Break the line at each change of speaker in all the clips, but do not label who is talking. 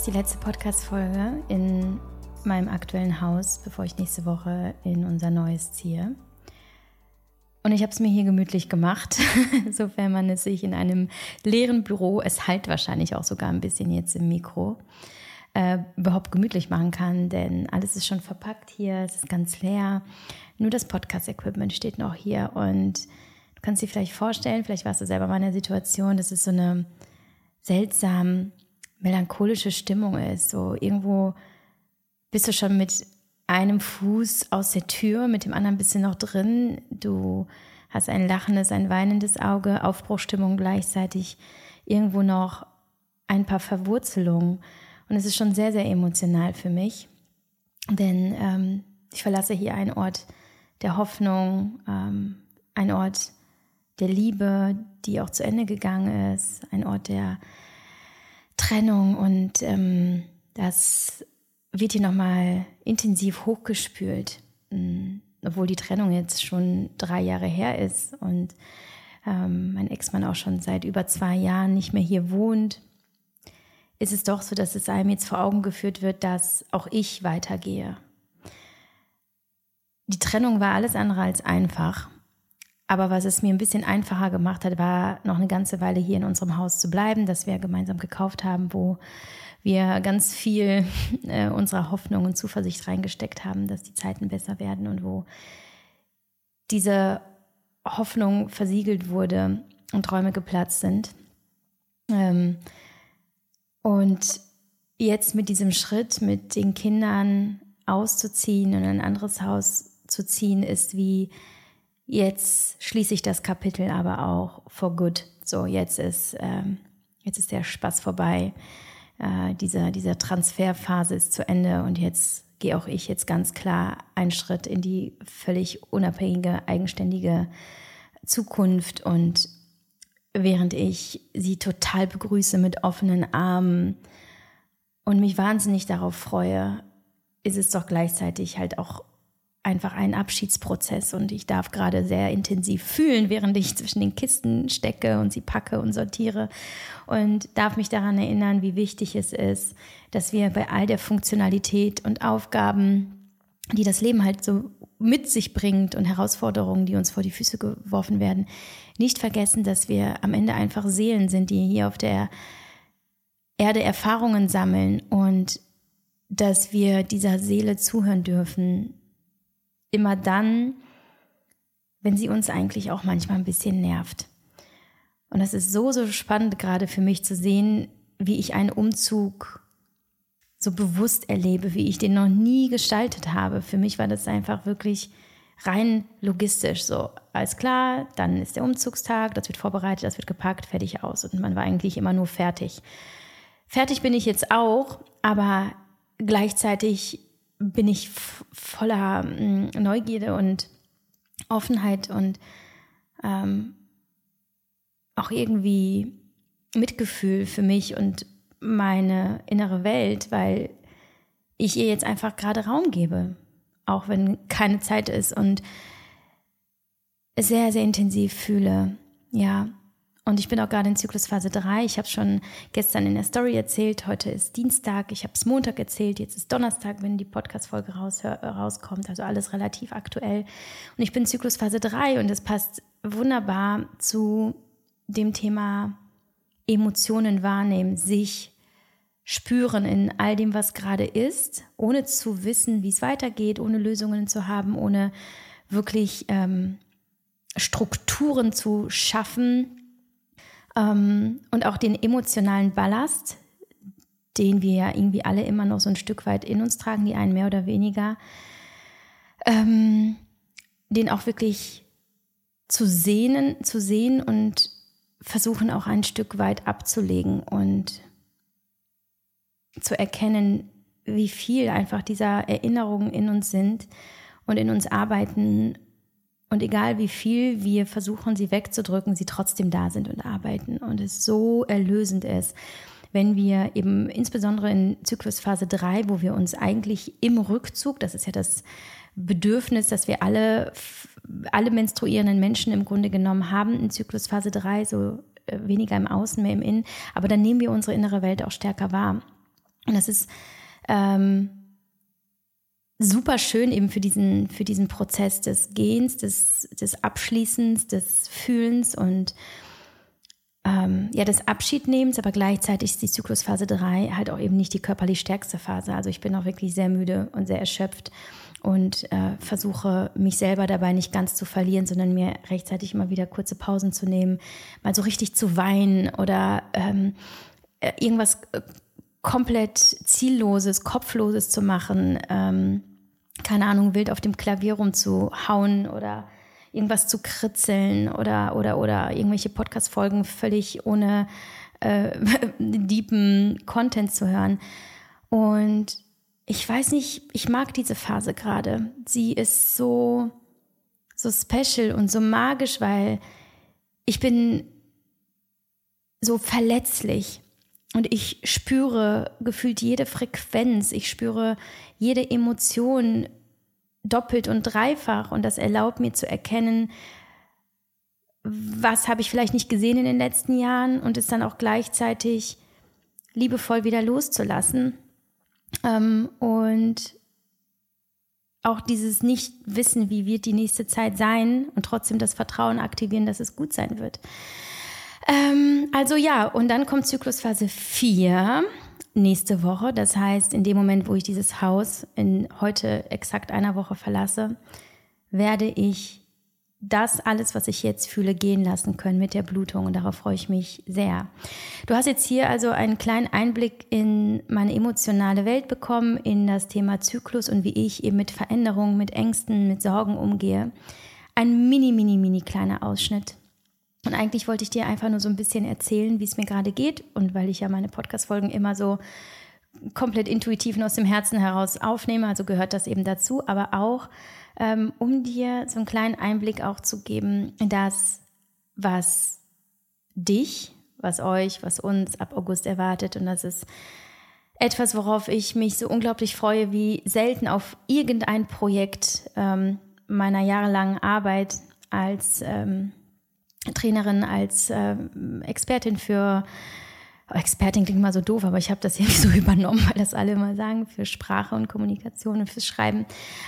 ist die letzte Podcast-Folge in meinem aktuellen Haus, bevor ich nächste Woche in unser neues ziehe. Und ich habe es mir hier gemütlich gemacht, sofern man es sich in einem leeren Büro, es halt wahrscheinlich auch sogar ein bisschen jetzt im Mikro, äh, überhaupt gemütlich machen kann, denn alles ist schon verpackt hier, es ist ganz leer. Nur das Podcast-Equipment steht noch hier und du kannst dir vielleicht vorstellen, vielleicht warst du selber mal in der Situation, dass es so eine seltsam melancholische Stimmung ist. So irgendwo bist du schon mit einem Fuß aus der Tür, mit dem anderen bist du noch drin. Du hast ein lachendes, ein weinendes Auge, Aufbruchstimmung gleichzeitig, irgendwo noch ein paar Verwurzelungen. Und es ist schon sehr, sehr emotional für mich, denn ähm, ich verlasse hier einen Ort der Hoffnung, ähm, ein Ort der Liebe, die auch zu Ende gegangen ist, ein Ort der Trennung und ähm, das wird hier nochmal intensiv hochgespült, ähm, obwohl die Trennung jetzt schon drei Jahre her ist und ähm, mein Ex-Mann auch schon seit über zwei Jahren nicht mehr hier wohnt, ist es doch so, dass es einem jetzt vor Augen geführt wird, dass auch ich weitergehe. Die Trennung war alles andere als einfach. Aber was es mir ein bisschen einfacher gemacht hat, war noch eine ganze Weile hier in unserem Haus zu bleiben, das wir gemeinsam gekauft haben, wo wir ganz viel äh, unserer Hoffnung und Zuversicht reingesteckt haben, dass die Zeiten besser werden und wo diese Hoffnung versiegelt wurde und Träume geplatzt sind. Ähm, und jetzt mit diesem Schritt, mit den Kindern auszuziehen und in ein anderes Haus zu ziehen, ist wie Jetzt schließe ich das Kapitel aber auch for good. So, jetzt ist, ähm, jetzt ist der Spaß vorbei. Äh, dieser, dieser Transferphase ist zu Ende und jetzt gehe auch ich jetzt ganz klar einen Schritt in die völlig unabhängige, eigenständige Zukunft. Und während ich sie total begrüße mit offenen Armen und mich wahnsinnig darauf freue, ist es doch gleichzeitig halt auch einfach ein Abschiedsprozess und ich darf gerade sehr intensiv fühlen, während ich zwischen den Kisten stecke und sie packe und sortiere und darf mich daran erinnern, wie wichtig es ist, dass wir bei all der Funktionalität und Aufgaben, die das Leben halt so mit sich bringt und Herausforderungen, die uns vor die Füße geworfen werden, nicht vergessen, dass wir am Ende einfach Seelen sind, die hier auf der Erde Erfahrungen sammeln und dass wir dieser Seele zuhören dürfen, immer dann, wenn sie uns eigentlich auch manchmal ein bisschen nervt. Und das ist so, so spannend gerade für mich zu sehen, wie ich einen Umzug so bewusst erlebe, wie ich den noch nie gestaltet habe. Für mich war das einfach wirklich rein logistisch so. Alles klar, dann ist der Umzugstag, das wird vorbereitet, das wird gepackt, fertig aus. Und man war eigentlich immer nur fertig. Fertig bin ich jetzt auch, aber gleichzeitig bin ich voller mm, Neugierde und Offenheit und ähm, auch irgendwie Mitgefühl für mich und meine innere Welt, weil ich ihr jetzt einfach gerade Raum gebe, auch wenn keine Zeit ist und sehr, sehr intensiv fühle. Ja, und ich bin auch gerade in Zyklusphase 3. Ich habe schon gestern in der Story erzählt. Heute ist Dienstag. Ich habe es Montag erzählt. Jetzt ist Donnerstag, wenn die Podcast-Folge raus, rauskommt. Also alles relativ aktuell. Und ich bin Zyklusphase 3 und es passt wunderbar zu dem Thema Emotionen wahrnehmen, sich spüren in all dem, was gerade ist, ohne zu wissen, wie es weitergeht, ohne Lösungen zu haben, ohne wirklich ähm, Strukturen zu schaffen, ähm, und auch den emotionalen Ballast, den wir ja irgendwie alle immer noch so ein Stück weit in uns tragen, die einen mehr oder weniger, ähm, den auch wirklich zu sehen, zu sehen und versuchen auch ein Stück weit abzulegen und zu erkennen, wie viel einfach dieser Erinnerungen in uns sind und in uns arbeiten und egal wie viel wir versuchen, sie wegzudrücken, sie trotzdem da sind und arbeiten. Und es so erlösend ist, wenn wir eben insbesondere in Zyklusphase 3, wo wir uns eigentlich im Rückzug, das ist ja das Bedürfnis, dass wir alle, alle menstruierenden Menschen im Grunde genommen haben in Zyklusphase 3, so äh, weniger im Außen, mehr im Innen, aber dann nehmen wir unsere innere Welt auch stärker wahr. Und das ist ähm, super schön eben für diesen, für diesen Prozess des Gehens, des, des Abschließens, des Fühlens und ähm, ja, des Abschiednehmens, aber gleichzeitig ist die Zyklusphase 3 halt auch eben nicht die körperlich stärkste Phase. Also ich bin auch wirklich sehr müde und sehr erschöpft und äh, versuche mich selber dabei nicht ganz zu verlieren, sondern mir rechtzeitig immer wieder kurze Pausen zu nehmen, mal so richtig zu weinen oder ähm, äh, irgendwas äh, komplett zielloses, kopfloses zu machen. Ähm, keine Ahnung, wild auf dem Klavier rumzuhauen oder irgendwas zu kritzeln oder, oder, oder irgendwelche Podcast-Folgen völlig ohne äh, deepen Content zu hören. Und ich weiß nicht, ich mag diese Phase gerade. Sie ist so, so special und so magisch, weil ich bin so verletzlich und ich spüre gefühlt jede Frequenz, ich spüre jede Emotion doppelt und dreifach und das erlaubt mir zu erkennen, was habe ich vielleicht nicht gesehen in den letzten Jahren und es dann auch gleichzeitig liebevoll wieder loszulassen. Ähm, und auch dieses Nicht-Wissen, wie wird die nächste Zeit sein und trotzdem das Vertrauen aktivieren, dass es gut sein wird. Ähm, also ja, und dann kommt Zyklusphase 4 nächste Woche. Das heißt, in dem Moment, wo ich dieses Haus in heute exakt einer Woche verlasse, werde ich das alles, was ich jetzt fühle, gehen lassen können mit der Blutung. Und darauf freue ich mich sehr. Du hast jetzt hier also einen kleinen Einblick in meine emotionale Welt bekommen, in das Thema Zyklus und wie ich eben mit Veränderungen, mit Ängsten, mit Sorgen umgehe. Ein mini, mini, mini kleiner Ausschnitt. Und eigentlich wollte ich dir einfach nur so ein bisschen erzählen, wie es mir gerade geht. Und weil ich ja meine Podcast-Folgen immer so komplett intuitiv und aus dem Herzen heraus aufnehme, also gehört das eben dazu, aber auch, ähm, um dir so einen kleinen Einblick auch zu geben das, was dich, was euch, was uns ab August erwartet. Und das ist etwas, worauf ich mich so unglaublich freue, wie selten auf irgendein Projekt ähm, meiner jahrelangen Arbeit als ähm, Trainerin, als äh, Expertin für Expertin klingt mal so doof, aber ich habe das irgendwie so übernommen, weil das alle immer sagen, für Sprache und Kommunikation und fürs Schreiben,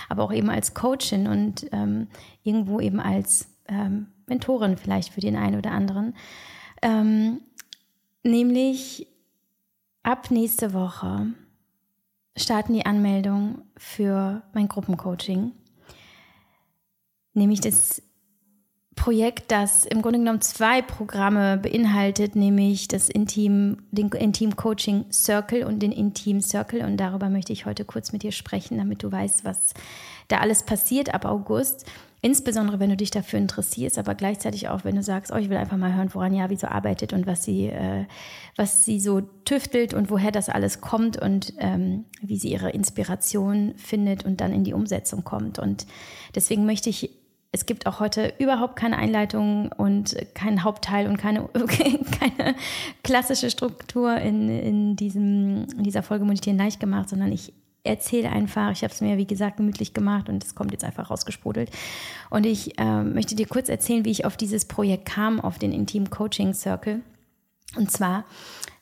aber auch eben als Coachin und ähm, irgendwo eben als ähm, Mentorin vielleicht für den einen oder anderen. Ähm, nämlich ab nächste Woche starten die Anmeldungen für mein Gruppencoaching. Nämlich das Projekt, das im Grunde genommen zwei Programme beinhaltet, nämlich das Intim, den Intim Coaching Circle und den Intim Circle. Und darüber möchte ich heute kurz mit dir sprechen, damit du weißt, was da alles passiert ab August. Insbesondere, wenn du dich dafür interessierst, aber gleichzeitig auch, wenn du sagst, oh, ich will einfach mal hören, woran Javi so arbeitet und was sie, äh, was sie so tüftelt und woher das alles kommt und ähm, wie sie ihre Inspiration findet und dann in die Umsetzung kommt. Und deswegen möchte ich es gibt auch heute überhaupt keine Einleitung und keinen Hauptteil und keine, keine klassische Struktur in, in, diesem, in dieser Folge Meditieren leicht gemacht, sondern ich erzähle einfach. Ich habe es mir, wie gesagt, gemütlich gemacht und es kommt jetzt einfach rausgesprudelt. Und ich äh, möchte dir kurz erzählen, wie ich auf dieses Projekt kam, auf den Intim Coaching Circle. Und zwar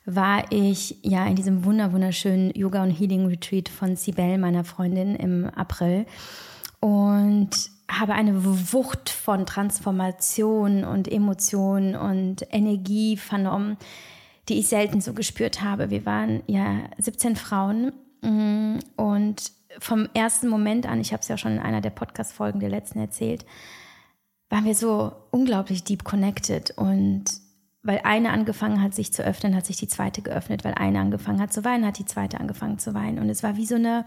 war ich ja in diesem wunder wunderschönen Yoga und Healing Retreat von Sibel, meiner Freundin, im April. Und habe eine Wucht von Transformation und Emotion und Energie vernommen, die ich selten so gespürt habe. Wir waren ja 17 Frauen mm, und vom ersten Moment an, ich habe es ja schon in einer der Podcast-Folgen der letzten erzählt, waren wir so unglaublich deep connected. Und weil eine angefangen hat, sich zu öffnen, hat sich die zweite geöffnet, weil eine angefangen hat zu weinen, hat die zweite angefangen zu weinen. Und es war wie so eine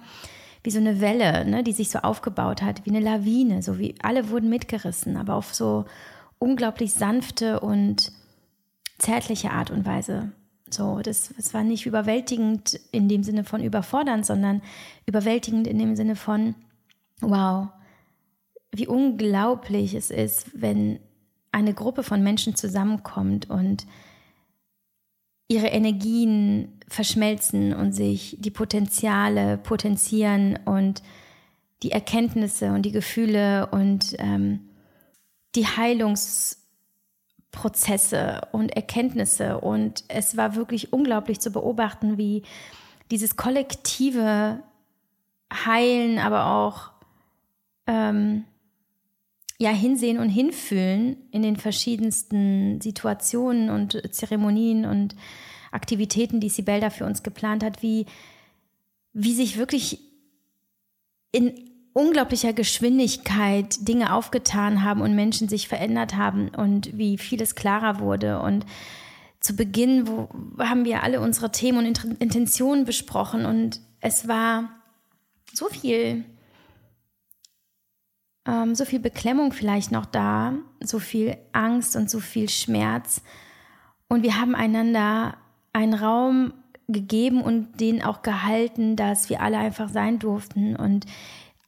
wie so eine Welle, ne, die sich so aufgebaut hat, wie eine Lawine, so wie alle wurden mitgerissen, aber auf so unglaublich sanfte und zärtliche Art und Weise. So, das, das war nicht überwältigend in dem Sinne von überfordernd, sondern überwältigend in dem Sinne von, wow, wie unglaublich es ist, wenn eine Gruppe von Menschen zusammenkommt und ihre Energien verschmelzen und sich die Potenziale potenzieren und die Erkenntnisse und die Gefühle und ähm, die Heilungsprozesse und Erkenntnisse. Und es war wirklich unglaublich zu beobachten, wie dieses kollektive Heilen, aber auch ähm, ja hinsehen und hinfühlen in den verschiedensten Situationen und Zeremonien und Aktivitäten, die Sibel für uns geplant hat, wie, wie sich wirklich in unglaublicher Geschwindigkeit Dinge aufgetan haben und Menschen sich verändert haben und wie vieles klarer wurde. Und zu Beginn wo, haben wir alle unsere Themen und Intentionen besprochen und es war so viel ähm, so viel Beklemmung vielleicht noch da, so viel Angst und so viel Schmerz. Und wir haben einander einen Raum gegeben und den auch gehalten, dass wir alle einfach sein durften und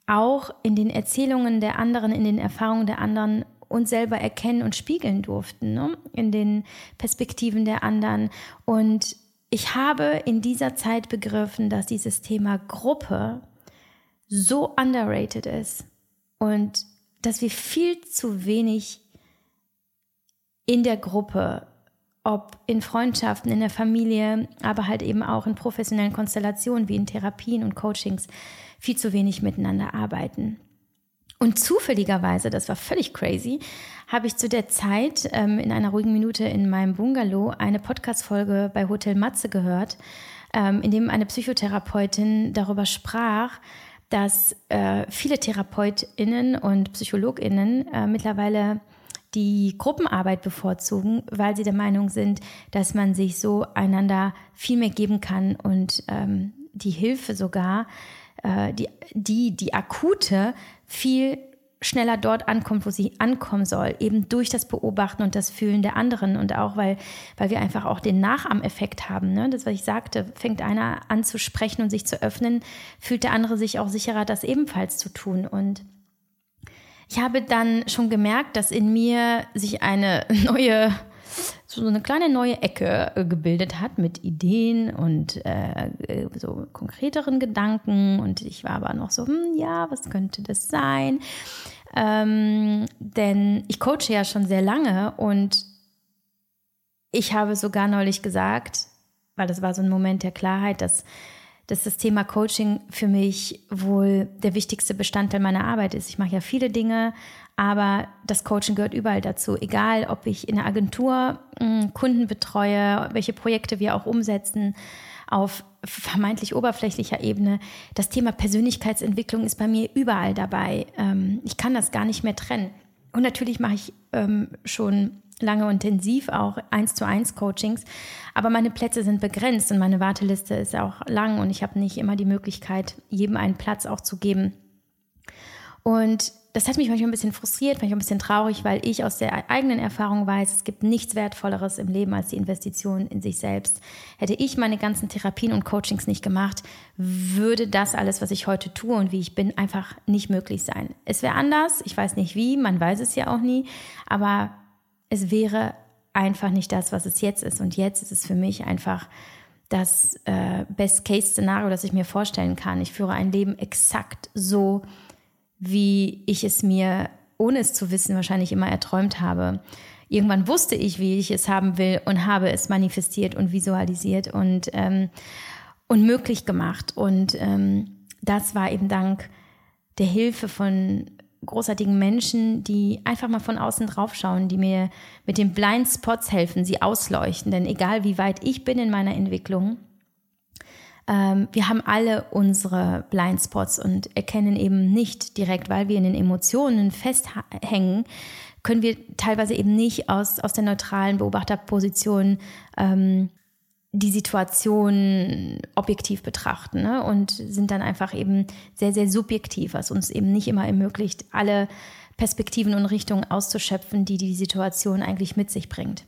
auch in den Erzählungen der anderen, in den Erfahrungen der anderen uns selber erkennen und spiegeln durften, ne? in den Perspektiven der anderen. Und ich habe in dieser Zeit begriffen, dass dieses Thema Gruppe so underrated ist und dass wir viel zu wenig in der Gruppe, ob in Freundschaften, in der Familie, aber halt eben auch in professionellen Konstellationen wie in Therapien und Coachings, viel zu wenig miteinander arbeiten. Und zufälligerweise, das war völlig crazy, habe ich zu der Zeit ähm, in einer ruhigen Minute in meinem Bungalow eine Podcast-Folge bei Hotel Matze gehört, ähm, in dem eine Psychotherapeutin darüber sprach, dass äh, viele TherapeutInnen und PsychologInnen äh, mittlerweile die Gruppenarbeit bevorzugen, weil sie der Meinung sind, dass man sich so einander viel mehr geben kann und ähm, die Hilfe sogar, äh, die, die, die akute, viel schneller dort ankommt, wo sie ankommen soll, eben durch das Beobachten und das Fühlen der anderen und auch, weil, weil wir einfach auch den Nachahmeffekt haben. Ne? Das, was ich sagte, fängt einer an zu sprechen und sich zu öffnen, fühlt der andere sich auch sicherer, das ebenfalls zu tun. Und ich habe dann schon gemerkt, dass in mir sich eine neue so eine kleine neue Ecke äh, gebildet hat mit Ideen und äh, äh, so konkreteren Gedanken. Und ich war aber noch so, hm, ja, was könnte das sein? Ähm, denn ich coache ja schon sehr lange und ich habe sogar neulich gesagt, weil das war so ein Moment der Klarheit, dass, dass das Thema Coaching für mich wohl der wichtigste Bestandteil meiner Arbeit ist. Ich mache ja viele Dinge, aber das Coaching gehört überall dazu. Egal, ob ich in der Agentur mh, hm, Kunden betreue, welche Projekte wir auch umsetzen, auf vermeintlich oberflächlicher Ebene. Das Thema Persönlichkeitsentwicklung ist bei mir überall dabei. Ähm, ich kann das gar nicht mehr trennen. Und natürlich mache ich ähm, schon lange intensiv auch eins zu eins Coachings, aber meine Plätze sind begrenzt und meine Warteliste ist auch lang und ich habe nicht immer die Möglichkeit, jedem einen Platz auch zu geben. Und das hat mich manchmal ein bisschen frustriert, manchmal ein bisschen traurig, weil ich aus der eigenen Erfahrung weiß, es gibt nichts Wertvolleres im Leben als die Investition in sich selbst. Hätte ich meine ganzen Therapien und Coachings nicht gemacht, würde das alles, was ich heute tue und wie ich bin, einfach nicht möglich sein. Es wäre anders, ich weiß nicht wie, man weiß es ja auch nie, aber es wäre einfach nicht das, was es jetzt ist. Und jetzt ist es für mich einfach das äh, Best-Case-Szenario, das ich mir vorstellen kann. Ich führe ein Leben exakt so, wie ich es mir, ohne es zu wissen, wahrscheinlich immer erträumt habe. Irgendwann wusste ich, wie ich es haben will und habe es manifestiert und visualisiert und, ähm, und möglich gemacht. Und ähm, das war eben dank der Hilfe von großartigen Menschen, die einfach mal von außen draufschauen, die mir mit den Blind Spots helfen, sie ausleuchten. Denn egal wie weit ich bin in meiner Entwicklung, ähm, wir haben alle unsere Blindspots und erkennen eben nicht direkt, weil wir in den Emotionen festhängen, können wir teilweise eben nicht aus, aus der neutralen Beobachterposition ähm, die Situation objektiv betrachten ne? und sind dann einfach eben sehr, sehr subjektiv, was uns eben nicht immer ermöglicht, alle Perspektiven und Richtungen auszuschöpfen, die die Situation eigentlich mit sich bringt.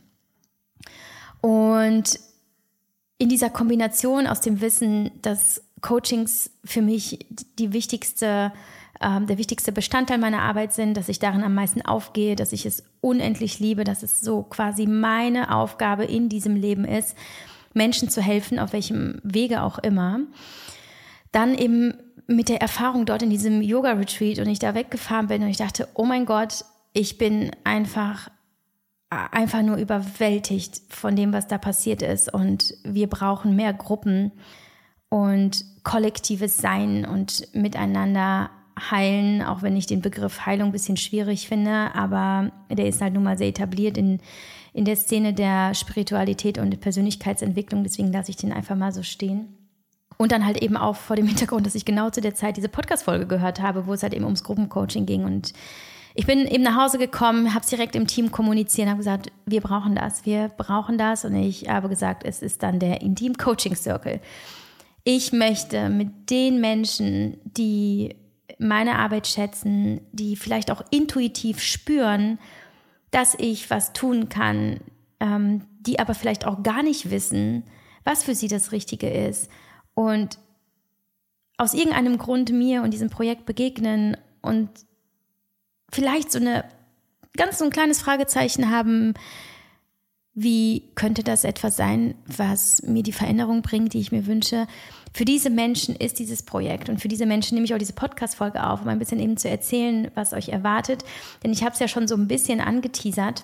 Und in dieser Kombination aus dem Wissen, dass Coachings für mich die wichtigste, äh, der wichtigste Bestandteil meiner Arbeit sind, dass ich darin am meisten aufgehe, dass ich es unendlich liebe, dass es so quasi meine Aufgabe in diesem Leben ist, Menschen zu helfen, auf welchem Wege auch immer. Dann eben mit der Erfahrung dort in diesem Yoga-Retreat und ich da weggefahren bin und ich dachte, oh mein Gott, ich bin einfach einfach nur überwältigt von dem, was da passiert ist. Und wir brauchen mehr Gruppen und kollektives Sein und miteinander heilen, auch wenn ich den Begriff Heilung ein bisschen schwierig finde, aber der ist halt nun mal sehr etabliert in, in der Szene der Spiritualität und Persönlichkeitsentwicklung, deswegen lasse ich den einfach mal so stehen. Und dann halt eben auch vor dem Hintergrund, dass ich genau zu der Zeit diese Podcast-Folge gehört habe, wo es halt eben ums Gruppencoaching ging. Und ich bin eben nach Hause gekommen, habe es direkt im Team kommuniziert, habe gesagt, wir brauchen das, wir brauchen das. Und ich habe gesagt, es ist dann der Intim Coaching Circle. Ich möchte mit den Menschen, die meine Arbeit schätzen, die vielleicht auch intuitiv spüren, dass ich was tun kann, ähm, die aber vielleicht auch gar nicht wissen, was für sie das Richtige ist und aus irgendeinem Grund mir und diesem Projekt begegnen und vielleicht so eine ganz so ein kleines Fragezeichen haben, wie könnte das etwas sein, was mir die Veränderung bringt, die ich mir wünsche? Für diese Menschen ist dieses Projekt und für diese Menschen nehme ich auch diese Podcast-Folge auf, um ein bisschen eben zu erzählen, was euch erwartet. Denn ich habe es ja schon so ein bisschen angeteasert.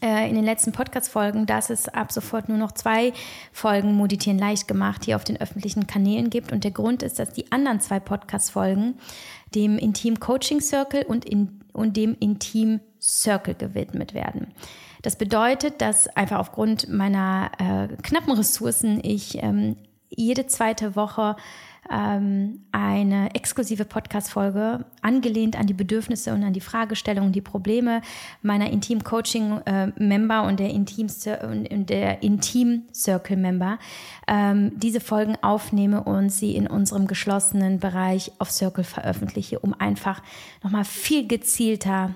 Äh, in den letzten Podcast-Folgen, dass es ab sofort nur noch zwei Folgen Moditieren leicht gemacht hier auf den öffentlichen Kanälen gibt. Und der Grund ist, dass die anderen zwei Podcast-Folgen dem Intim Coaching Circle und, in, und dem Intim Circle gewidmet werden. Das bedeutet, dass einfach aufgrund meiner äh, knappen Ressourcen ich ähm, jede zweite Woche ähm, eine exklusive Podcast-Folge angelehnt an die Bedürfnisse und an die Fragestellungen, die Probleme meiner Intim-Coaching-Member und der Intim-Circle-Member ähm, diese Folgen aufnehme und sie in unserem geschlossenen Bereich auf Circle veröffentliche, um einfach nochmal viel gezielter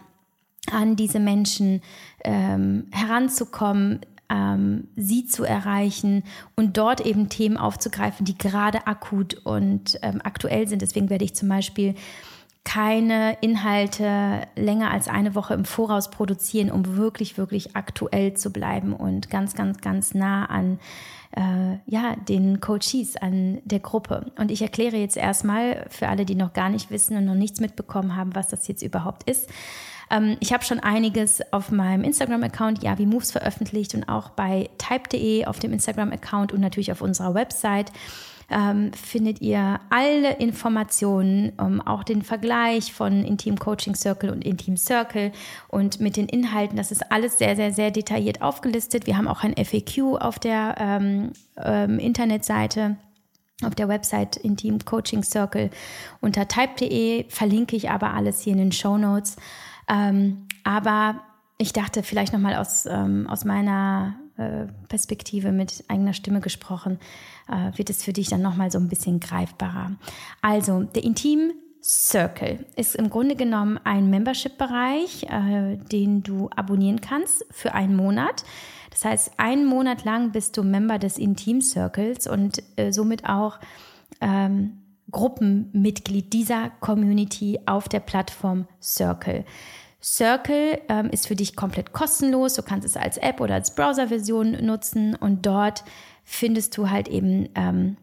an diese Menschen ähm, heranzukommen, ähm, sie zu erreichen und dort eben Themen aufzugreifen, die gerade akut und ähm, aktuell sind. Deswegen werde ich zum Beispiel keine Inhalte länger als eine Woche im Voraus produzieren, um wirklich, wirklich aktuell zu bleiben und ganz, ganz, ganz nah an äh, ja, den Coaches, an der Gruppe. Und ich erkläre jetzt erstmal für alle, die noch gar nicht wissen und noch nichts mitbekommen haben, was das jetzt überhaupt ist. Ähm, ich habe schon einiges auf meinem Instagram-Account Yavi Moves veröffentlicht und auch bei type.de auf dem Instagram-Account und natürlich auf unserer Website. Ähm, findet ihr alle Informationen, um, auch den Vergleich von Intim Coaching Circle und Intim Circle und mit den Inhalten. Das ist alles sehr, sehr, sehr detailliert aufgelistet. Wir haben auch ein FAQ auf der ähm, ähm, Internetseite auf der Website Intim Coaching Circle unter type.de verlinke ich aber alles hier in den Show Notes. Ähm, aber ich dachte vielleicht nochmal aus, ähm, aus meiner äh, Perspektive mit eigener Stimme gesprochen, äh, wird es für dich dann nochmal so ein bisschen greifbarer. Also, der Intim Circle ist im Grunde genommen ein Membership-Bereich, äh, den du abonnieren kannst für einen Monat. Das heißt, einen Monat lang bist du Member des Intim Circles und äh, somit auch ähm, Gruppenmitglied dieser Community auf der Plattform Circle. Circle ähm, ist für dich komplett kostenlos. Du kannst es als App oder als Browser-Version nutzen und dort findest du halt eben ähm,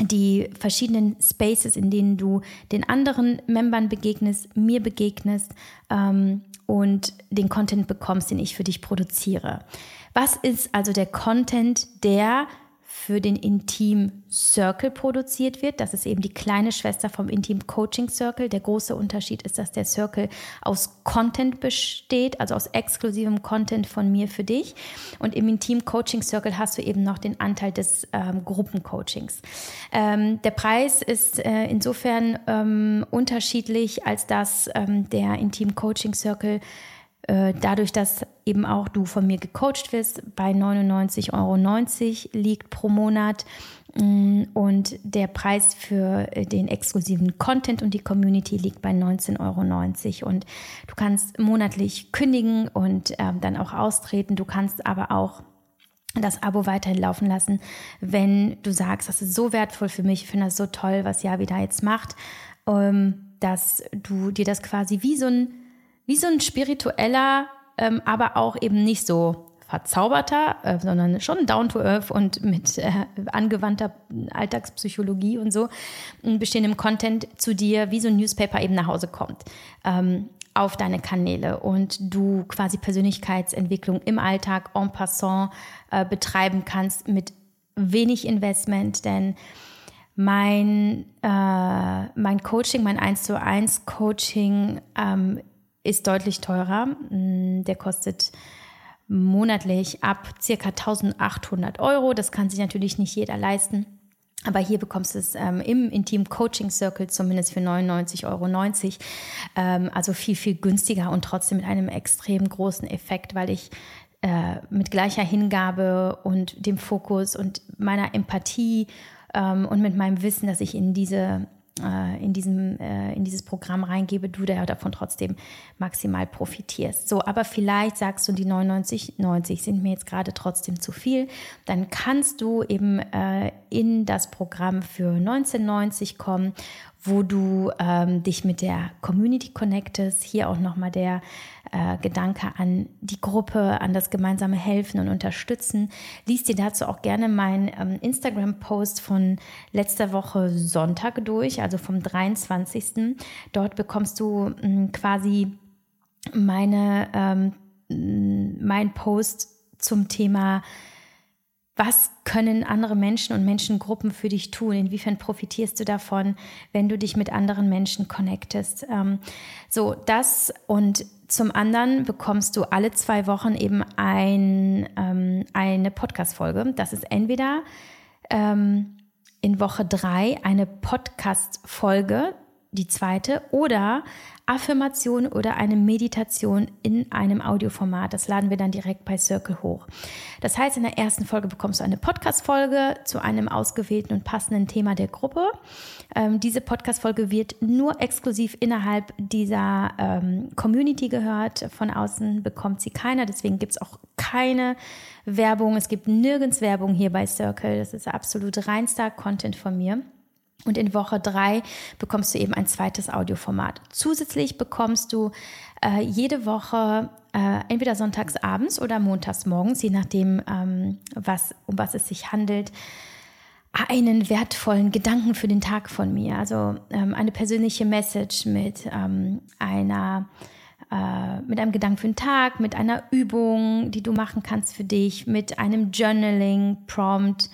die verschiedenen Spaces, in denen du den anderen Membern begegnest, mir begegnest ähm, und den Content bekommst, den ich für dich produziere. Was ist also der Content, der für den Intim Circle produziert wird. Das ist eben die kleine Schwester vom Intim Coaching Circle. Der große Unterschied ist, dass der Circle aus Content besteht, also aus exklusivem Content von mir für dich. Und im Intim Coaching Circle hast du eben noch den Anteil des ähm, Gruppencoachings. Ähm, der Preis ist äh, insofern ähm, unterschiedlich, als dass ähm, der Intim Coaching Circle dadurch, dass eben auch du von mir gecoacht wirst, bei 99,90 Euro liegt pro Monat. Mm, und der Preis für äh, den exklusiven Content und die Community liegt bei 19,90 Euro. Und du kannst monatlich kündigen und ähm, dann auch austreten. Du kannst aber auch das Abo weiterhin laufen lassen, wenn du sagst, das ist so wertvoll für mich, ich finde das so toll, was Javi da jetzt macht, ähm, dass du dir das quasi wie so ein wie so ein spiritueller, ähm, aber auch eben nicht so verzauberter, äh, sondern schon down to earth und mit äh, angewandter Alltagspsychologie und so bestehendem Content zu dir wie so ein Newspaper eben nach Hause kommt. Ähm, auf deine Kanäle und du quasi Persönlichkeitsentwicklung im Alltag en passant äh, betreiben kannst mit wenig Investment, denn Mein, äh, mein Coaching, mein 1 zu 1 Coaching ähm, ist deutlich teurer. Mm, der kostet monatlich ab circa 1800 Euro. Das kann sich natürlich nicht jeder leisten. Aber hier bekommst du es ähm, im Intim Coaching Circle zumindest für 99,90 Euro. Ähm, also viel, viel günstiger und trotzdem mit einem extrem großen Effekt, weil ich äh, mit gleicher Hingabe und dem Fokus und meiner Empathie ähm, und mit meinem Wissen, dass ich in diese äh, in, diesem, äh, in dieses Programm reingebe, du da davon trotzdem maximal profitierst. So, aber vielleicht sagst du, die 99, 90 sind mir jetzt gerade trotzdem zu viel. Dann kannst du eben äh, in das Programm für 1990 kommen, wo du ähm, dich mit der Community connectest. Hier auch nochmal der äh, Gedanke an die Gruppe, an das gemeinsame Helfen und Unterstützen. Lies dir dazu auch gerne meinen ähm, Instagram-Post von letzter Woche Sonntag durch, also vom 23. Dort bekommst du mh, hm, quasi meine, ähm, mein Post zum Thema was können andere Menschen und Menschengruppen für dich tun? Inwiefern profitierst du davon, wenn du dich mit anderen Menschen connectest? Ähm, so, das und zum anderen bekommst du alle zwei Wochen eben ein, ähm, eine Podcast-Folge. Das ist entweder ähm, in Woche drei eine Podcast-Folge, die zweite, oder Affirmation oder eine Meditation in einem Audioformat. Das laden wir dann direkt bei Circle hoch. Das heißt, in der ersten Folge bekommst du eine Podcast-Folge zu einem ausgewählten und passenden Thema der Gruppe. Ähm, diese Podcast-Folge wird nur exklusiv innerhalb dieser ähm, Community gehört. Von außen bekommt sie keiner. Deswegen gibt es auch keine Werbung. Es gibt nirgends Werbung hier bei Circle. Das ist absolut reinster Content von mir. Und in Woche drei bekommst du eben ein zweites Audioformat. Zusätzlich bekommst du äh, jede Woche äh, entweder sonntags abends oder montags morgens, je nachdem, ähm, was, um was es sich handelt, einen wertvollen Gedanken für den Tag von mir. Also ähm, eine persönliche Message mit ähm, einer äh, mit einem Gedanken für den Tag, mit einer Übung, die du machen kannst für dich, mit einem Journaling-Prompt,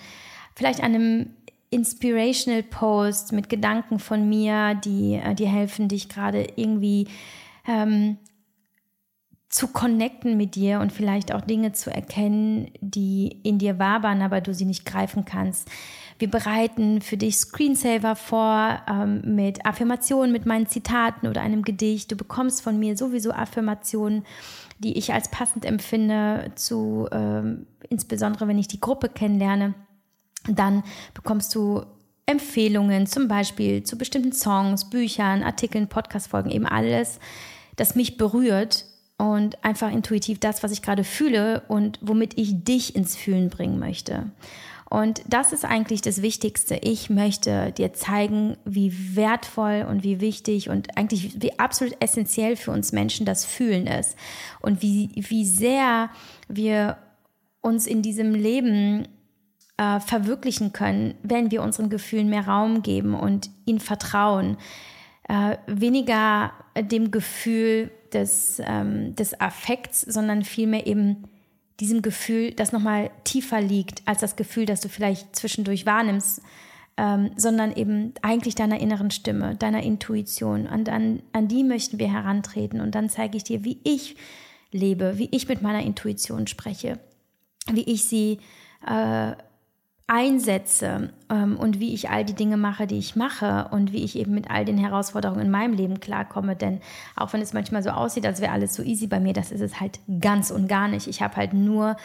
vielleicht einem Inspirational Post mit Gedanken von mir, die äh, dir helfen, dich gerade irgendwie ähm, zu connecten mit dir und vielleicht auch Dinge zu erkennen, die in dir wabern, aber du sie nicht greifen kannst. Wir bereiten für dich Screensaver vor ähm, mit Affirmationen, mit meinen Zitaten oder einem Gedicht. Du bekommst von mir sowieso Affirmationen, die ich als passend empfinde, zu ähm, insbesondere wenn ich die Gruppe kennenlerne. Dann bekommst du Empfehlungen, zum Beispiel zu bestimmten Songs, Büchern, Artikeln, Podcast-Folgen, eben alles, das mich berührt und einfach intuitiv das, was ich gerade fühle und womit ich dich ins Fühlen bringen möchte. Und das ist eigentlich das Wichtigste. Ich möchte dir zeigen, wie wertvoll und wie wichtig und eigentlich wie absolut essentiell für uns Menschen das Fühlen ist und wie, wie sehr wir uns in diesem Leben äh, verwirklichen können, wenn wir unseren Gefühlen mehr Raum geben und ihnen vertrauen. Äh, weniger dem Gefühl des, ähm, des Affekts, sondern vielmehr eben diesem Gefühl, das nochmal tiefer liegt als das Gefühl, das du vielleicht zwischendurch wahrnimmst, ähm, sondern eben eigentlich deiner inneren Stimme, deiner Intuition. Und an, an die möchten wir herantreten. Und dann zeige ich dir, wie ich lebe, wie ich mit meiner Intuition spreche, wie ich sie äh, einsetze ähm, und wie ich all die Dinge mache, die ich mache und wie ich eben mit all den Herausforderungen in meinem Leben klarkomme. Denn auch wenn es manchmal so aussieht, als wäre alles so easy bei mir, das ist es halt ganz und gar nicht. Ich habe halt nur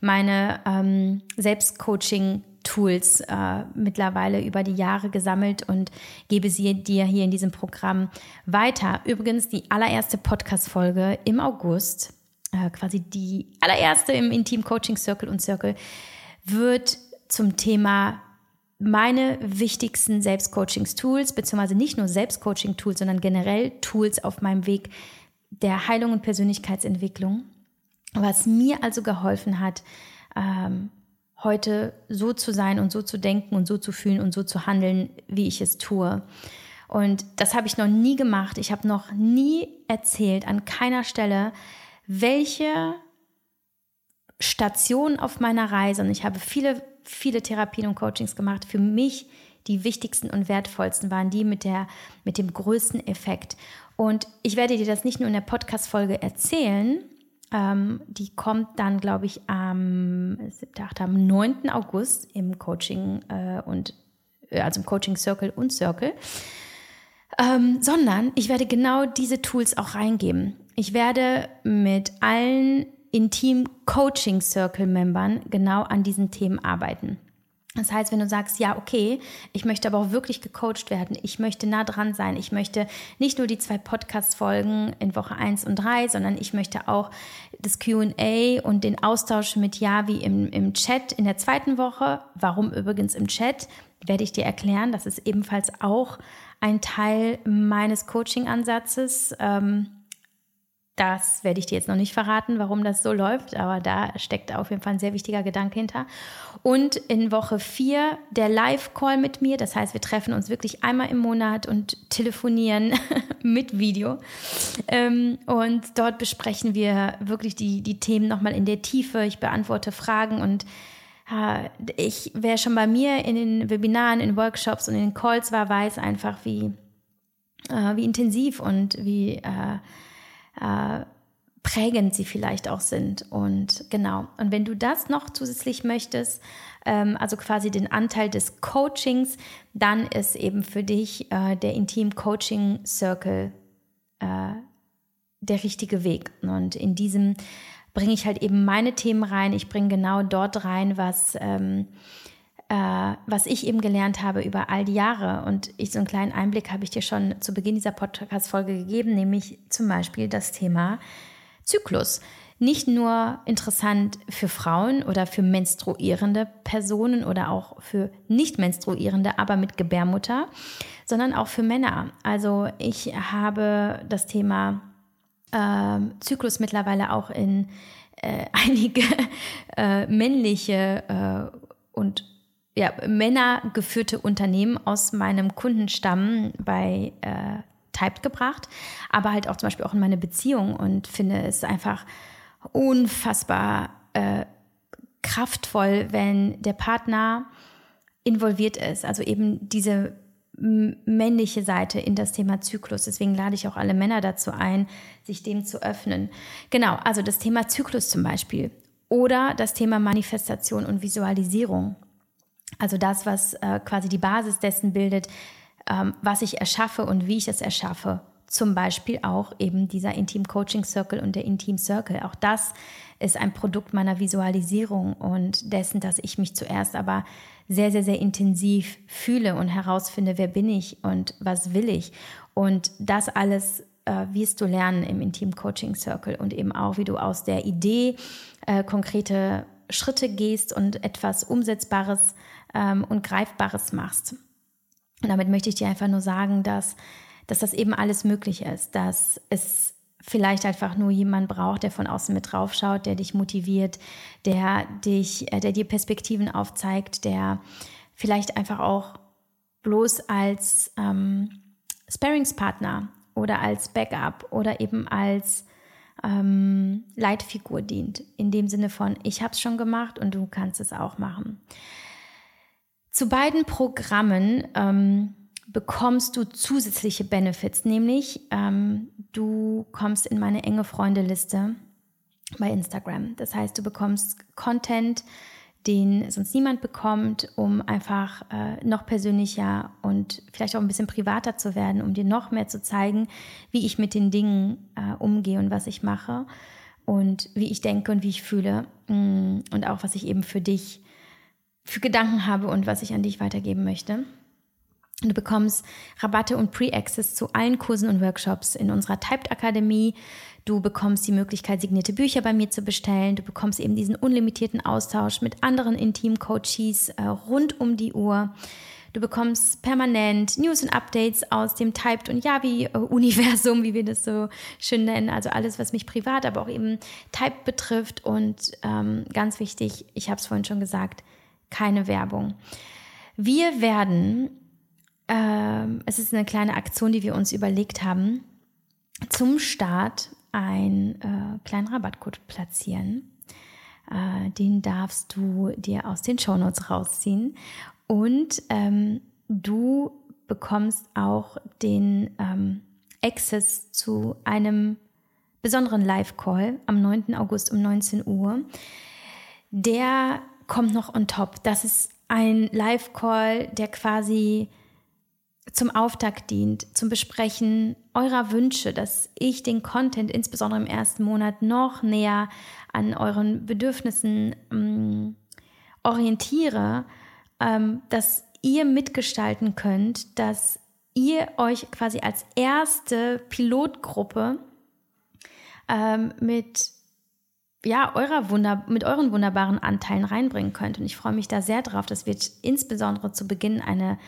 meine ähm, Selbstcoaching Tools äh, mittlerweile über die Jahre gesammelt und gebe sie dir hier in diesem Programm weiter. Übrigens die allererste Podcast-Folge im August, äh, quasi die allererste im Intim Coaching Circle und Circle, wird zum Thema meine wichtigsten Selbstcoachings-Tools, beziehungsweise nicht nur Selbstcoaching-Tools, sondern generell Tools auf meinem Weg der Heilung und Persönlichkeitsentwicklung, was mir also geholfen hat, ähm, heute so zu sein und so zu denken und so zu fühlen und so zu handeln, wie ich es tue. Und das habe ich noch nie gemacht. Ich habe noch nie erzählt, an keiner Stelle, welche Station auf meiner Reise, und ich habe viele viele Therapien und Coachings gemacht, für mich die wichtigsten und wertvollsten waren, die mit, der, mit dem größten Effekt. Und ich werde dir das nicht nur in der Podcast-Folge erzählen, ähm, die kommt dann, glaube ich, am, 8, am 9. August im Coaching äh, und äh, also im Coaching Circle und Circle. Ähm, sondern ich werde genau diese Tools auch reingeben. Ich werde mit allen Intim Coaching Circle Membern genau an diesen Themen arbeiten. Das heißt, wenn du sagst, ja, okay, ich möchte aber auch wirklich gecoacht werden, ich möchte nah dran sein, ich möchte nicht nur die zwei Podcast-Folgen in Woche 1 und 3, sondern ich möchte auch das QA und den Austausch mit Javi im, im Chat in der zweiten Woche. Warum übrigens im Chat, werde ich dir erklären. Das ist ebenfalls auch ein Teil meines Coaching-Ansatzes. Ähm, das werde ich dir jetzt noch nicht verraten, warum das so läuft, aber da steckt auf jeden Fall ein sehr wichtiger Gedanke hinter. Und in Woche 4 der Live-Call mit mir. Das heißt, wir treffen uns wirklich einmal im Monat und telefonieren mit Video. Ähm, und dort besprechen wir wirklich die, die Themen nochmal in der Tiefe. Ich beantworte Fragen und äh, ich, wer schon bei mir in den Webinaren, in Workshops und in den Calls war, weiß einfach, wie, äh, wie intensiv und wie äh, prägend sie vielleicht auch sind. Und genau. Und wenn du das noch zusätzlich möchtest, ähm, also quasi den Anteil des Coachings, dann ist eben für dich äh, der Intim Coaching Circle äh, der richtige Weg. Und in diesem bringe ich halt eben meine Themen rein. Ich bringe genau dort rein, was ähm, äh, was ich eben gelernt habe über all die Jahre. Und ich so einen kleinen Einblick habe ich dir schon zu Beginn dieser Podcast-Folge gegeben, nämlich zum Beispiel das Thema Zyklus. Nicht nur interessant für Frauen oder für menstruierende Personen oder auch für nicht menstruierende, aber mit Gebärmutter, sondern auch für Männer. Also ich habe das Thema äh, Zyklus mittlerweile auch in äh, einige äh, männliche äh, und ja, männergeführte Unternehmen aus meinem Kundenstamm bei äh, Typed gebracht, aber halt auch zum Beispiel auch in meine Beziehung und finde es einfach unfassbar äh, kraftvoll, wenn der Partner involviert ist. Also eben diese männliche Seite in das Thema Zyklus. Deswegen lade ich auch alle Männer dazu ein, sich dem zu öffnen. Genau, also das Thema Zyklus zum Beispiel oder das Thema Manifestation und Visualisierung. Also das, was äh, quasi die Basis dessen bildet, ähm, was ich erschaffe und wie ich es erschaffe. Zum Beispiel auch eben dieser Intim Coaching Circle und der Intim Circle. Auch das ist ein Produkt meiner Visualisierung und dessen, dass ich mich zuerst aber sehr, sehr, sehr intensiv fühle und herausfinde, wer bin ich und was will ich. Und das alles äh, wirst du lernen im Intim Coaching Circle und eben auch, wie du aus der Idee äh, konkrete Schritte gehst und etwas Umsetzbares ähm, und Greifbares machst. Und damit möchte ich dir einfach nur sagen, dass, dass das eben alles möglich ist, dass es vielleicht einfach nur jemand braucht, der von außen mit drauf schaut, der dich motiviert, der dich, äh, der dir Perspektiven aufzeigt, der vielleicht einfach auch bloß als ähm, Sparingspartner oder als Backup oder eben als ähm, Leitfigur dient. In dem Sinne von, ich habe es schon gemacht und du kannst es auch machen. Zu beiden Programmen ähm, bekommst du zusätzliche Benefits, nämlich ähm, du kommst in meine enge Freundeliste bei Instagram. Das heißt, du bekommst Content, den sonst niemand bekommt, um einfach äh, noch persönlicher und vielleicht auch ein bisschen privater zu werden, um dir noch mehr zu zeigen, wie ich mit den Dingen äh, umgehe und was ich mache und wie ich denke und wie ich fühle mm, und auch was ich eben für dich für Gedanken habe und was ich an dich weitergeben möchte. Du bekommst Rabatte und Pre-Access zu allen Kursen und Workshops in unserer Typed Akademie. Du bekommst die Möglichkeit, signierte Bücher bei mir zu bestellen. Du bekommst eben diesen unlimitierten Austausch mit anderen Intim-Coaches äh, rund um die Uhr. Du bekommst permanent News und Updates aus dem Typed und Yavi-Universum, wie wir das so schön nennen. Also alles, was mich privat, aber auch eben Typed betrifft. Und ähm, ganz wichtig, ich habe es vorhin schon gesagt, keine Werbung. Wir werden ähm, es ist eine kleine Aktion, die wir uns überlegt haben, zum Start einen äh, kleinen Rabattcode platzieren. Äh, den darfst du dir aus den Shownotes rausziehen. Und ähm, du bekommst auch den ähm, Access zu einem besonderen Live-Call am 9. August um 19 Uhr. Der kommt noch on top. Das ist ein Live-Call, der quasi zum Auftakt dient, zum Besprechen eurer Wünsche, dass ich den Content insbesondere im ersten Monat noch näher an euren Bedürfnissen ähm, orientiere, ähm, dass ihr mitgestalten könnt, dass ihr euch quasi als erste Pilotgruppe ähm, mit ja, eurer Wunder, mit euren wunderbaren Anteilen reinbringen könnt. Und ich freue mich da sehr drauf. Das wird insbesondere zu Beginn eine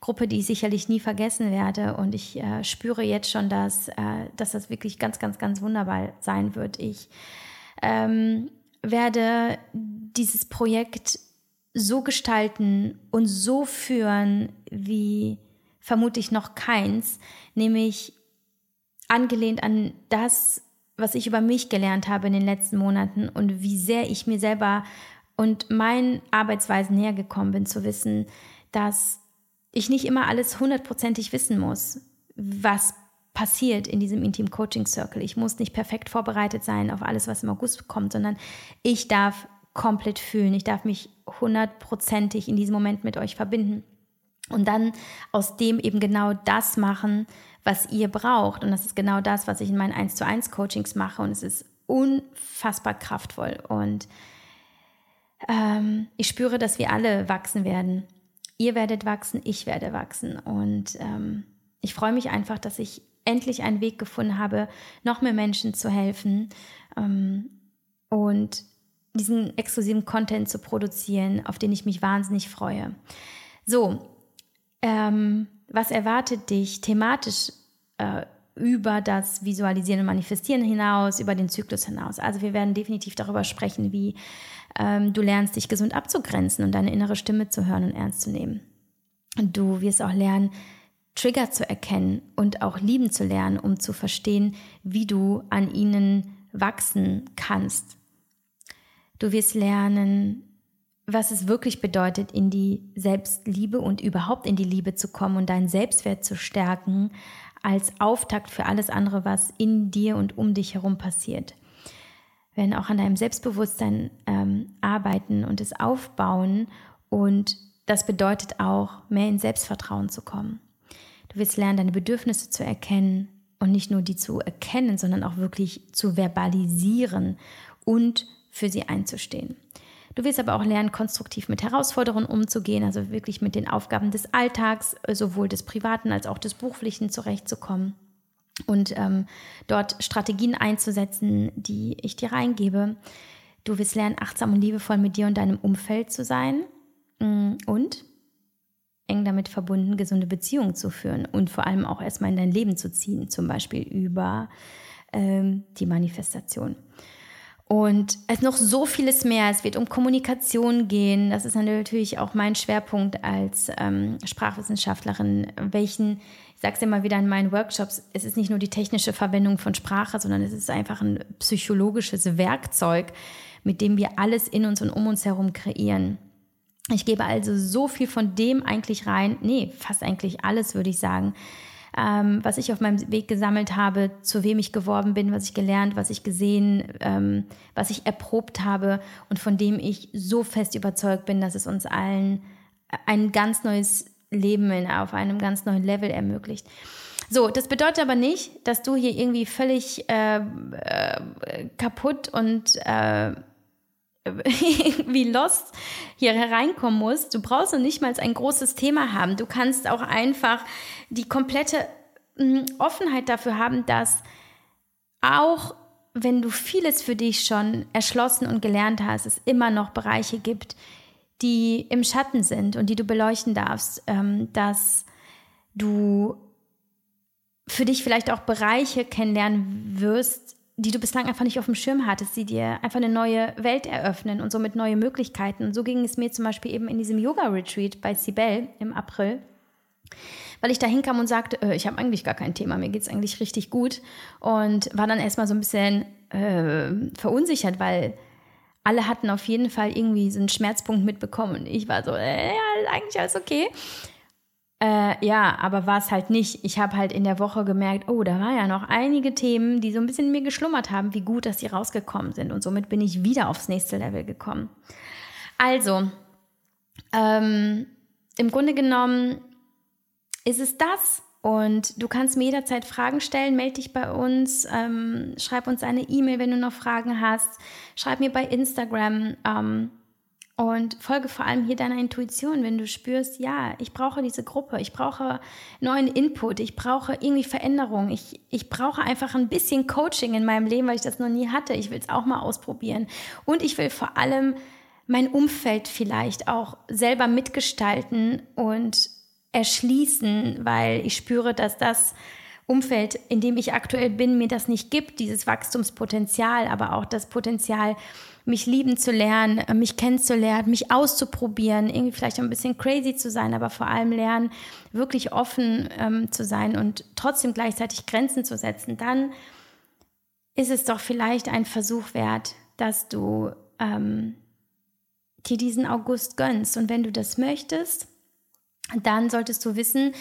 Gruppe, die ich sicherlich nie vergessen werde. Und ich äh, spüre jetzt schon, dass, äh, dass das wirklich ganz, ganz, ganz wunderbar sein wird. Ich ähm, werde dieses Projekt so gestalten und so führen wie vermutlich noch keins, nämlich angelehnt an das, was ich über mich gelernt habe in den letzten Monaten und wie sehr ich mir selber und meinen Arbeitsweisen näher gekommen bin, zu wissen, dass ich nicht immer alles hundertprozentig wissen muss, was passiert in diesem Intim Coaching Circle. Ich muss nicht perfekt vorbereitet sein auf alles, was im August kommt, sondern ich darf komplett fühlen. Ich darf mich hundertprozentig in diesem Moment mit euch verbinden und dann aus dem eben genau das machen, was ihr braucht. Und das ist genau das, was ich in meinen 1 zu 1 Coachings mache. Und es ist unfassbar kraftvoll. Und ähm, ich spüre, dass wir alle wachsen werden. Ihr werdet wachsen, ich werde wachsen. Und ähm, ich freue mich einfach, dass ich endlich einen Weg gefunden habe, noch mehr Menschen zu helfen ähm, und diesen exklusiven Content zu produzieren, auf den ich mich wahnsinnig freue. So, ähm, was erwartet dich thematisch äh, über das Visualisieren und Manifestieren hinaus, über den Zyklus hinaus? Also wir werden definitiv darüber sprechen, wie ähm, du lernst, dich gesund abzugrenzen und deine innere Stimme zu hören und ernst zu nehmen. Und du wirst auch lernen, Trigger zu erkennen und auch lieben zu lernen, um zu verstehen, wie du an ihnen wachsen kannst. Du wirst lernen, was es wirklich bedeutet, in die Selbstliebe und überhaupt in die Liebe zu kommen und deinen Selbstwert zu stärken, als Auftakt für alles andere, was in dir und um dich herum passiert. Werden auch an deinem Selbstbewusstsein ähm, arbeiten und es aufbauen und das bedeutet auch, mehr in Selbstvertrauen zu kommen. Du wirst lernen, deine Bedürfnisse zu erkennen und nicht nur die zu erkennen, sondern auch wirklich zu verbalisieren und für sie einzustehen. Du wirst aber auch lernen, konstruktiv mit Herausforderungen umzugehen, also wirklich mit den Aufgaben des Alltags, sowohl des privaten als auch des beruflichen zurechtzukommen und ähm, dort Strategien einzusetzen, die ich dir reingebe. Du wirst lernen, achtsam und liebevoll mit dir und deinem Umfeld zu sein mm, und eng damit verbunden, gesunde Beziehungen zu führen und vor allem auch erstmal in dein Leben zu ziehen, zum Beispiel über ähm, die Manifestation. Und es noch so vieles mehr. Es wird um Kommunikation gehen. Das ist natürlich auch mein Schwerpunkt als ähm, Sprachwissenschaftlerin. Welchen, ich sage es immer wieder in meinen Workshops, es ist nicht nur die technische Verwendung von Sprache, sondern es ist einfach ein psychologisches Werkzeug, mit dem wir alles in uns und um uns herum kreieren. Ich gebe also so viel von dem eigentlich rein, nee, fast eigentlich alles, würde ich sagen, ähm, was ich auf meinem Weg gesammelt habe, zu wem ich geworben bin, was ich gelernt, was ich gesehen, ähm, was ich erprobt habe und von dem ich so fest überzeugt bin, dass es uns allen ein ganz neues Leben in, auf einem ganz neuen Level ermöglicht. So, das bedeutet aber nicht, dass du hier irgendwie völlig äh, äh, kaputt und äh, wie lost hier hereinkommen musst. Du brauchst noch nicht mal ein großes Thema haben. Du kannst auch einfach die komplette hm, Offenheit dafür haben, dass auch wenn du vieles für dich schon erschlossen und gelernt hast, es immer noch Bereiche gibt, die im Schatten sind und die du beleuchten darfst, ähm, dass du für dich vielleicht auch Bereiche kennenlernen wirst, die du bislang einfach nicht auf dem Schirm hattest, die dir einfach eine neue Welt eröffnen und somit neue Möglichkeiten. Und so ging es mir zum Beispiel eben in diesem Yoga-Retreat bei Sibel im April, weil ich da hinkam und sagte, äh, ich habe eigentlich gar kein Thema, mir geht es eigentlich richtig gut und war dann erstmal so ein bisschen äh, verunsichert, weil alle hatten auf jeden Fall irgendwie so einen Schmerzpunkt mitbekommen und ich war so, äh, ja, eigentlich alles okay. Äh, ja, aber war es halt nicht. Ich habe halt in der Woche gemerkt, oh, da war ja noch einige Themen, die so ein bisschen in mir geschlummert haben, wie gut, dass die rausgekommen sind. Und somit bin ich wieder aufs nächste Level gekommen. Also, ähm, im Grunde genommen ist es das. Und du kannst mir jederzeit Fragen stellen, melde dich bei uns, ähm, schreib uns eine E-Mail, wenn du noch Fragen hast, schreib mir bei Instagram ähm, und folge vor allem hier deiner Intuition, wenn du spürst, ja, ich brauche diese Gruppe, ich brauche neuen Input, ich brauche irgendwie Veränderung, ich, ich brauche einfach ein bisschen Coaching in meinem Leben, weil ich das noch nie hatte, ich will es auch mal ausprobieren. Und ich will vor allem mein Umfeld vielleicht auch selber mitgestalten und erschließen, weil ich spüre, dass das Umfeld, in dem ich aktuell bin, mir das nicht gibt, dieses Wachstumspotenzial, aber auch das Potenzial, mich lieben zu lernen, mich kennenzulernen, mich auszuprobieren, irgendwie vielleicht ein bisschen crazy zu sein, aber vor allem lernen, wirklich offen ähm, zu sein und trotzdem gleichzeitig Grenzen zu setzen, dann ist es doch vielleicht ein Versuch wert, dass du ähm, dir diesen August gönnst. Und wenn du das möchtest, dann solltest du wissen,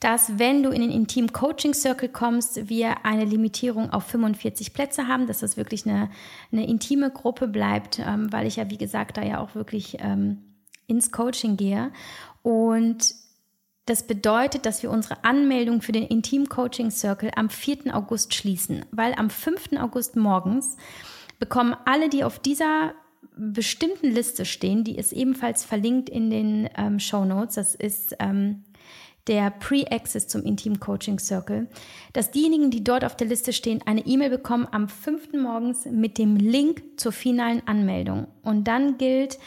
dass wenn du in den Intim Coaching Circle kommst, wir eine Limitierung auf 45 Plätze haben, dass das wirklich eine, eine intime Gruppe bleibt, ähm, weil ich ja, wie gesagt, da ja auch wirklich ähm, ins Coaching gehe. Und das bedeutet, dass wir unsere Anmeldung für den Intim Coaching Circle am 4. August schließen, weil am 5. August morgens bekommen alle, die auf dieser bestimmten Liste stehen, die ist ebenfalls verlinkt in den ähm, Show Notes. Das ist ähm, der Pre-Access zum Intim Coaching Circle, dass diejenigen, die dort auf der Liste stehen, eine E-Mail bekommen am 5. morgens mit dem Link zur finalen Anmeldung. Und dann gilt,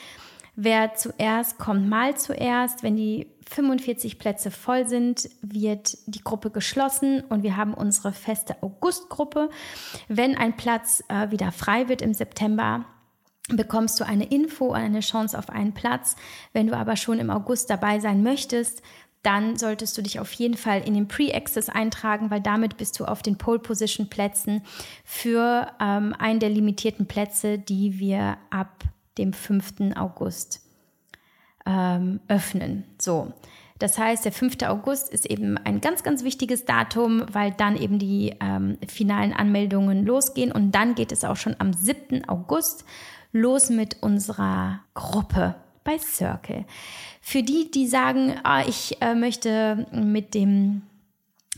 wer zuerst kommt, mal zuerst. Wenn die 45 Plätze voll sind, wird die Gruppe geschlossen und wir haben unsere feste August-Gruppe. Wenn ein Platz äh, wieder frei wird im September, bekommst du eine Info und eine Chance auf einen Platz. Wenn du aber schon im August dabei sein möchtest, dann solltest du dich auf jeden Fall in den Pre-Access eintragen, weil damit bist du auf den Pole-Position-Plätzen für ähm, einen der limitierten Plätze, die wir ab dem 5. August ähm, öffnen. So. Das heißt, der 5. August ist eben ein ganz, ganz wichtiges Datum, weil dann eben die ähm, finalen Anmeldungen losgehen und dann geht es auch schon am 7. August los mit unserer Gruppe bei Circle. Für die, die sagen, ah, ich äh, möchte mit dem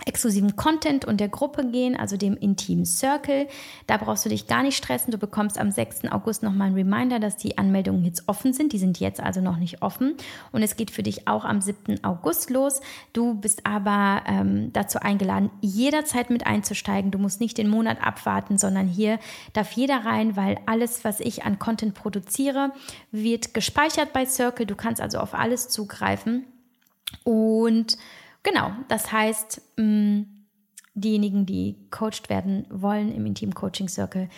exklusiven Content und der Gruppe gehen, also dem Intim Circle. Da brauchst du dich gar nicht stressen. Du bekommst am 6. August nochmal ein Reminder, dass die Anmeldungen jetzt offen sind. Die sind jetzt also noch nicht offen. Und es geht für dich auch am 7. August los. Du bist aber ähm, dazu eingeladen, jederzeit mit einzusteigen. Du musst nicht den Monat abwarten, sondern hier darf jeder rein, weil alles, was ich an Content produziere, wird gespeichert bei Circle. Du kannst also auf alles zugreifen. Und Genau, das heißt, mm, diejenigen, die coacht werden wollen im Intim Coaching Circle,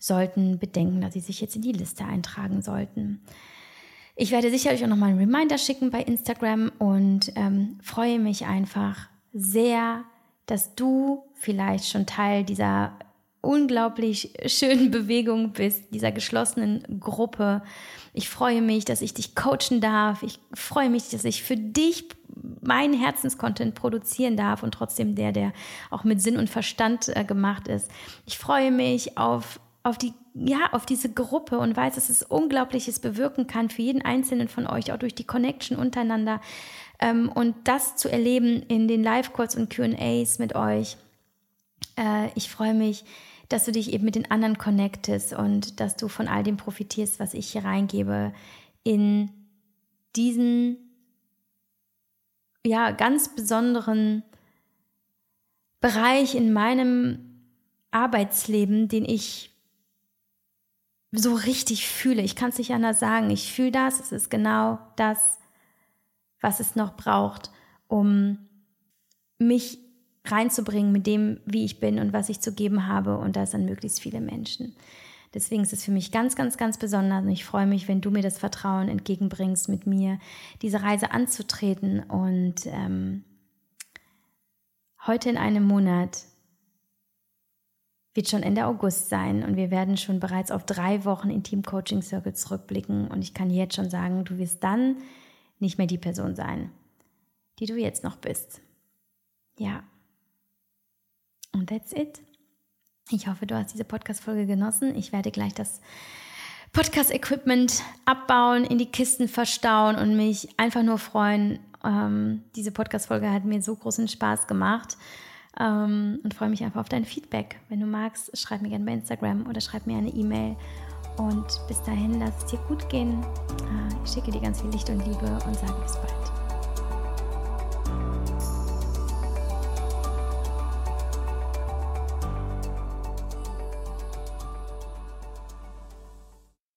sollten bedenken, dass sie sich jetzt in die Liste eintragen sollten. Ich werde sicherlich auch nochmal einen Reminder schicken bei Instagram und ähm, freue mich einfach sehr, dass du vielleicht schon Teil dieser unglaublich schönen Bewegung bist, dieser geschlossenen Gruppe. Ich freue mich, dass ich dich coachen darf. Ich freue mich, dass ich für dich meinen Herzenscontent produzieren darf und trotzdem der, der auch mit Sinn und Verstand äh, gemacht ist. Ich freue mich auf auf die ja, auf diese Gruppe und weiß, dass es Unglaubliches bewirken kann für jeden Einzelnen von euch, auch durch die Connection untereinander. Ähm, und das zu erleben in den Live-Calls und QAs mit euch. Äh, ich freue mich, dass du dich eben mit den anderen connectest und dass du von all dem profitierst, was ich hier reingebe, in diesen ja ganz besonderen Bereich in meinem Arbeitsleben, den ich so richtig fühle. Ich kann es nicht anders sagen. Ich fühle das. Es ist genau das, was es noch braucht, um mich reinzubringen mit dem, wie ich bin und was ich zu geben habe und das an möglichst viele Menschen. Deswegen ist es für mich ganz, ganz, ganz besonders und ich freue mich, wenn du mir das Vertrauen entgegenbringst, mit mir diese Reise anzutreten. Und ähm, heute in einem Monat wird schon Ende August sein und wir werden schon bereits auf drei Wochen in Team Coaching Circle zurückblicken und ich kann jetzt schon sagen, du wirst dann nicht mehr die Person sein, die du jetzt noch bist. Ja. Und that's it. Ich hoffe, du hast diese Podcast-Folge genossen. Ich werde gleich das Podcast-Equipment abbauen, in die Kisten verstauen und mich einfach nur freuen. Ähm, diese Podcast-Folge hat mir so großen Spaß gemacht ähm, und freue mich einfach auf dein Feedback. Wenn du magst, schreib mir gerne bei Instagram oder schreib mir eine E-Mail. Und bis dahin, lass es dir gut gehen. Äh, ich schicke dir ganz viel Licht und Liebe und sage bis bald.